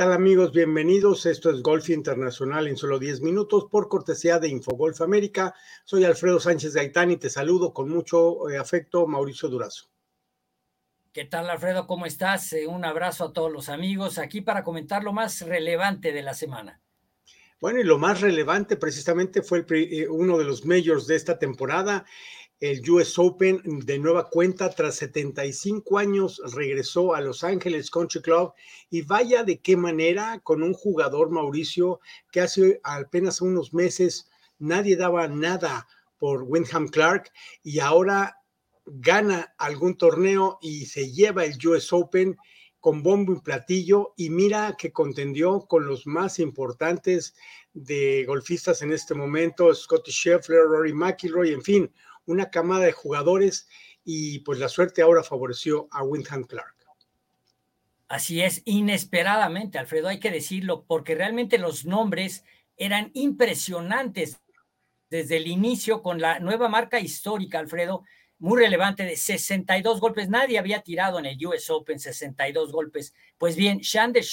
¿Qué tal amigos? Bienvenidos. Esto es Golf Internacional en solo 10 minutos por cortesía de Infogolf América. Soy Alfredo Sánchez Gaitán y te saludo con mucho eh, afecto, Mauricio Durazo. ¿Qué tal Alfredo? ¿Cómo estás? Eh, un abrazo a todos los amigos aquí para comentar lo más relevante de la semana. Bueno, y lo más relevante precisamente fue eh, uno de los majors de esta temporada, el US Open de nueva cuenta tras 75 años regresó a Los Ángeles Country Club. Y vaya de qué manera con un jugador Mauricio que hace apenas unos meses nadie daba nada por Wyndham Clark y ahora gana algún torneo y se lleva el US Open con bombo y platillo. Y mira que contendió con los más importantes de golfistas en este momento, Scotty Scheffler, Rory McIlroy, en fin, una camada de jugadores y pues la suerte ahora favoreció a Wyndham Clark. Así es, inesperadamente, Alfredo, hay que decirlo, porque realmente los nombres eran impresionantes desde el inicio con la nueva marca histórica, Alfredo, muy relevante de 62 golpes. Nadie había tirado en el US Open 62 golpes. Pues bien, Sean de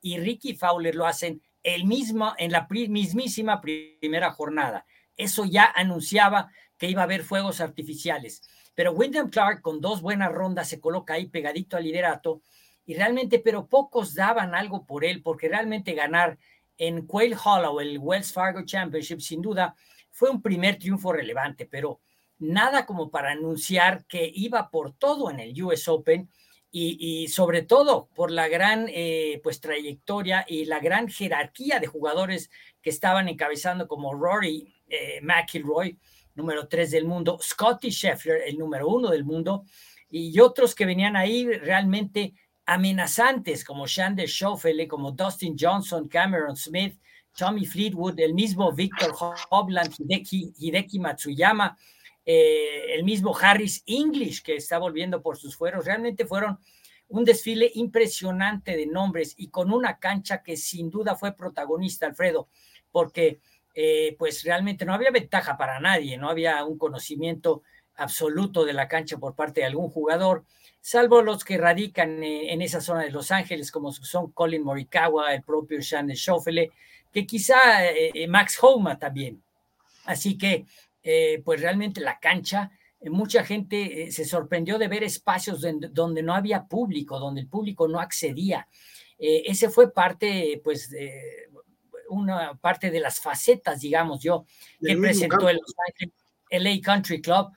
y Ricky Fowler lo hacen el mismo en la mismísima primera jornada. Eso ya anunciaba que iba a haber fuegos artificiales. Pero Wyndham Clark con dos buenas rondas se coloca ahí pegadito al liderato y realmente, pero pocos daban algo por él, porque realmente ganar en Quail Hollow, el Wells Fargo Championship, sin duda, fue un primer triunfo relevante, pero nada como para anunciar que iba por todo en el US Open y, sobre todo por la gran eh, pues trayectoria y la gran jerarquía de jugadores que estaban encabezando como Rory eh, McIlroy, número tres del mundo, Scotty Scheffler, el número uno del mundo, y otros que venían ahí realmente amenazantes, como Shander Schoffele, como Dustin Johnson, Cameron Smith, Tommy Fleetwood, el mismo Victor Hovland, Hideki, Matsuyama, eh, el mismo Harris English, que está volviendo por sus fueros. Realmente fueron un desfile impresionante de nombres y con una cancha que sin duda fue protagonista, Alfredo, porque eh, pues realmente no había ventaja para nadie, no había un conocimiento absoluto de la cancha por parte de algún jugador, salvo los que radican eh, en esa zona de Los Ángeles, como son Colin Morikawa, el propio Sean Schoffele, que quizá eh, Max Homa también. Así que, pues realmente la cancha, mucha gente se sorprendió de ver espacios donde, no había público, donde el público no accedía. ese fue parte, pues, una parte de las facetas, digamos yo, que presentó el Los Ángeles LA Country Club.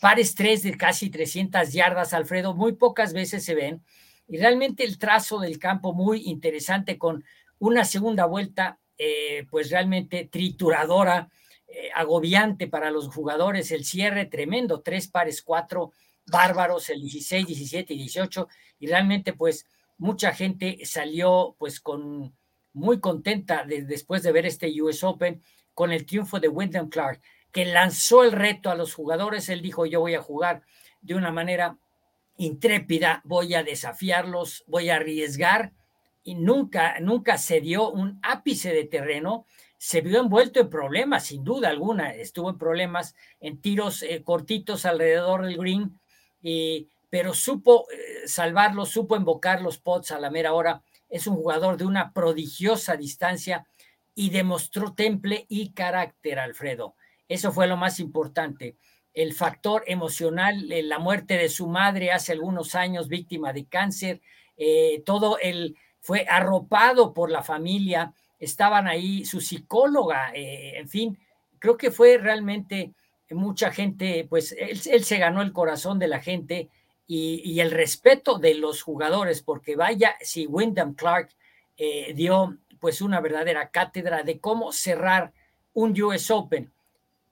Pares tres de casi 300 yardas, Alfredo, muy pocas veces se ven. Y realmente el trazo del campo muy interesante con una segunda vuelta, eh, pues realmente trituradora, eh, agobiante para los jugadores, el cierre tremendo, tres pares, cuatro bárbaros, el 16, 17 y 18, y realmente pues mucha gente salió pues con muy contenta después de ver este US Open con el triunfo de Wyndham Clark, que lanzó el reto a los jugadores. Él dijo, yo voy a jugar de una manera intrépida, voy a desafiarlos, voy a arriesgar. Y nunca, nunca se dio un ápice de terreno. Se vio envuelto en problemas, sin duda alguna. Estuvo en problemas, en tiros eh, cortitos alrededor del green, pero supo eh, salvarlos, supo invocar los pots a la mera hora es un jugador de una prodigiosa distancia y demostró temple y carácter, Alfredo. Eso fue lo más importante. El factor emocional, eh, la muerte de su madre hace algunos años, víctima de cáncer, eh, todo él fue arropado por la familia, estaban ahí su psicóloga, eh, en fin, creo que fue realmente mucha gente, pues él, él se ganó el corazón de la gente y, el respeto de los jugadores, porque vaya si Wyndham Clark eh, dio pues una verdadera cátedra de cómo cerrar un US Open.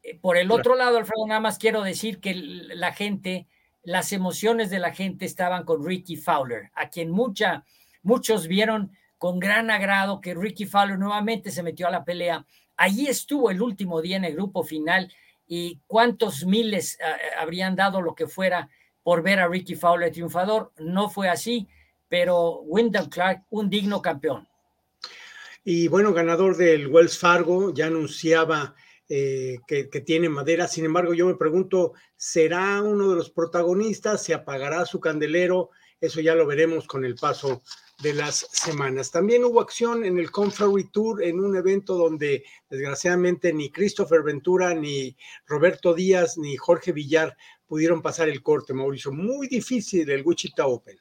Eh, por el otro lado, Alfredo, nada más quiero decir que la gente, las emociones de la gente estaban con Ricky Fowler, a quien mucha, muchos vieron con gran agrado que Ricky Fowler nuevamente se metió a la pelea. Allí estuvo el último día en el grupo final y cuántos miles eh, habrían dado lo que fuera por ver a Ricky Fowler triunfador. No fue así, pero Wyndham Clark, un digno campeón. Y bueno, ganador del Wells Fargo, ya anunciaba eh, que, tiene madera. Sin embargo, yo me pregunto, ¿será uno de los protagonistas? ¿Se apagará su candelero eso ya lo veremos con el paso de las semanas. También hubo acción en el Conferry Tour, en un evento donde desgraciadamente ni Christopher Ventura, ni Roberto Díaz, ni Jorge Villar pudieron pasar el corte, Mauricio. Muy difícil el Wichita Open.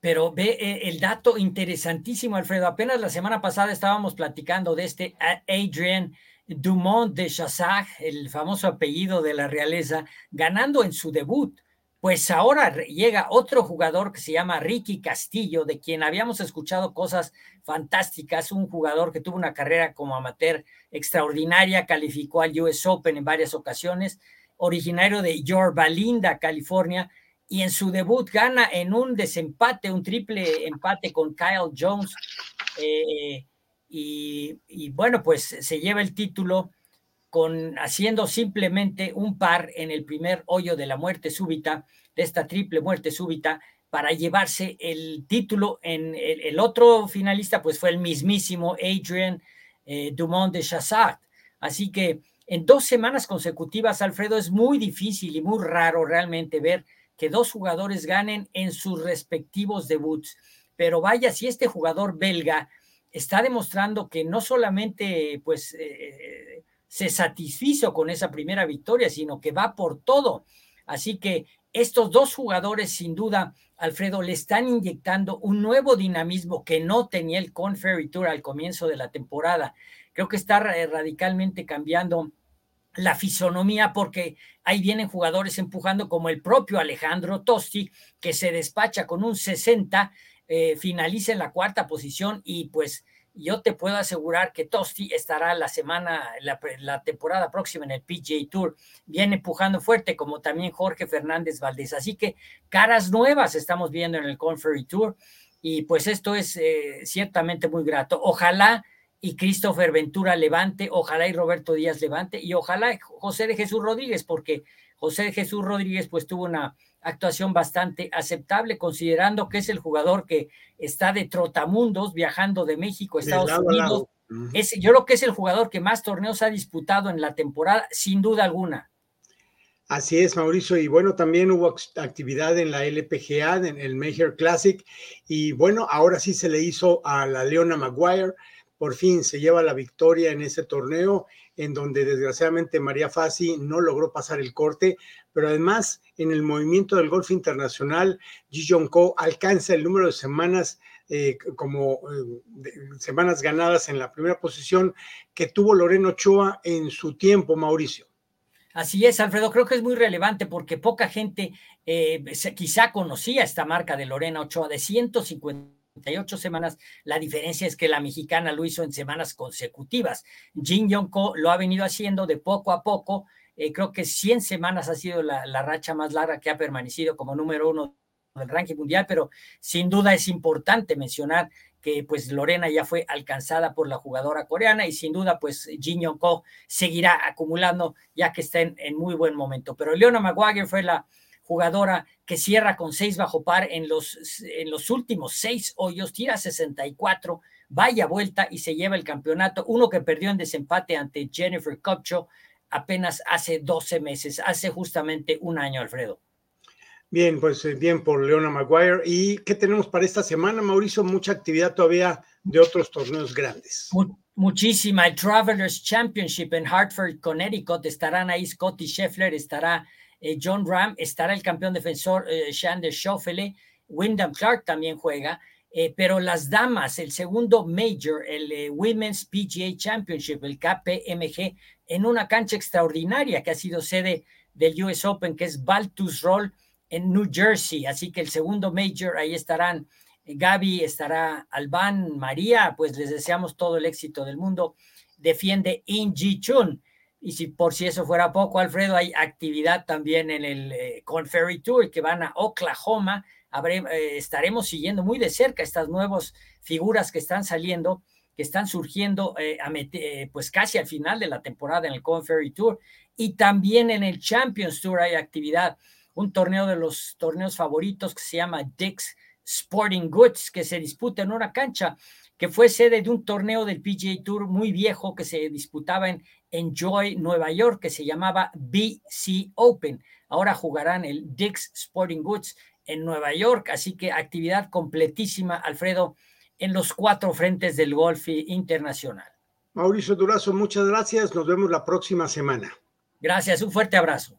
Pero ve eh, el dato interesantísimo, Alfredo. Apenas la semana pasada estábamos platicando de este Adrian Dumont de Chassac, el famoso apellido de la realeza, ganando en su debut. Pues ahora llega otro jugador que se llama Ricky Castillo, de quien habíamos escuchado cosas fantásticas, un jugador que tuvo una carrera como amateur extraordinaria, calificó al US Open en varias ocasiones, originario de Yorba Linda, California, y en su debut gana en un desempate, un triple empate con Kyle Jones. Eh, y, bueno, pues se lleva el título con haciendo simplemente un par en el primer hoyo de la muerte súbita, de esta triple muerte súbita, para llevarse el título. En el, otro finalista, pues fue el mismísimo Adrian eh, Dumont de Chassat. Así que en dos semanas consecutivas, Alfredo, es muy difícil y muy raro realmente ver que dos jugadores ganen en sus respectivos debuts. Pero vaya, si este jugador belga está demostrando que no solamente, pues, eh, se satisfizo con esa primera victoria, sino que va por todo. Así que estos dos jugadores, sin duda, Alfredo, le están inyectando un nuevo dinamismo que no tenía el Conferry Tour al comienzo de la temporada. Creo que está radicalmente cambiando la fisonomía porque ahí vienen jugadores empujando como el propio Alejandro Tosti, que se despacha con un 60, eh, finaliza en la cuarta posición y pues yo te puedo asegurar que Tosti estará la semana, la, temporada próxima en el PGA Tour, viene empujando fuerte, como también Jorge Fernández Valdés. Así que caras nuevas estamos viendo en el Conferry Tour y pues esto es eh, ciertamente muy grato. Ojalá y Christopher Ventura levante, ojalá y Roberto Díaz levante y ojalá José de Jesús Rodríguez, porque José de Jesús Rodríguez pues tuvo una actuación bastante aceptable, considerando que es el jugador que está de trotamundos viajando de México a Estados Unidos. Es, yo creo que es el jugador que más torneos ha disputado en la temporada, sin duda alguna. Así es, Mauricio. Y bueno, también hubo actividad en la LPGA, en el Major Classic. Y bueno, ahora sí se le hizo a la Leona Maguire. Por fin se lleva la victoria en ese torneo, en donde desgraciadamente María Fassi no logró pasar el corte, pero además en el movimiento del golf internacional, Ji Jong alcanza el número de semanas eh, como eh, semanas ganadas en la primera posición que tuvo Loreno Ochoa en su tiempo, Mauricio. Así es, Alfredo, creo que es muy relevante porque poca gente eh, quizá conocía esta marca de Lorena Ochoa de 158 semanas. La diferencia es que la mexicana lo hizo en semanas consecutivas. Jin Yong-ko lo ha venido haciendo de poco a poco eh, creo que 100 semanas ha sido la, racha más larga que ha permanecido como número uno del ranking mundial, pero sin duda es importante mencionar que pues Lorena ya fue alcanzada por la jugadora coreana y sin duda pues Jin Yong Ko seguirá acumulando ya que está en, muy buen momento. Pero Leona Maguire fue la jugadora que cierra con seis bajo par en los, en los últimos seis hoyos, tira 64, vaya vuelta y se lleva el campeonato, uno que perdió en desempate ante Jennifer Copcho apenas hace 12 meses, hace justamente un año, Alfredo. Bien, pues eh, bien por Leona Maguire. ¿Y qué tenemos para esta semana, Mauricio? Mucha actividad todavía de otros torneos grandes. Muchísima. El Travelers Championship en Hartford, Connecticut. Estarán ahí Scotty Scheffler, estará eh, John Ram, estará el campeón defensor eh, Shander Schoffele. Wyndham Clark también juega. pero las damas, el segundo major, el Women's PGA Championship, el KPMG, en una cancha extraordinaria que ha sido sede del US Open, que es Baltus Roll en New Jersey. Así que el segundo major, ahí estarán eh, Gaby, estará Alban, María, pues les deseamos todo el éxito del mundo. Defiende In Ji Chun. Y si por si eso fuera poco, Alfredo, hay actividad también en el eh, Tour que van a Oklahoma. Eh, estaremos siguiendo muy de cerca estas nuevas figuras que están saliendo que están surgiendo eh, eh, pues casi al final de la temporada en el Conferry Tour y también en el Champions Tour hay actividad, un torneo de los torneos favoritos que se llama Dick's Sporting Goods que se disputa en una cancha que fue sede de un torneo del PGA Tour muy viejo que se disputaba en Enjoy, Nueva York, que se llamaba BC Open. Ahora jugarán el Dix Sporting Goods en Nueva York, así que actividad completísima, Alfredo, en los cuatro frentes del golf internacional. Mauricio Durazo, muchas gracias. Nos vemos la próxima semana. Gracias, un fuerte abrazo.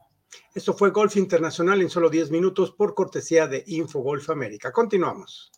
Esto fue Golf Internacional en solo 10 minutos por cortesía de Infogolf América. Continuamos.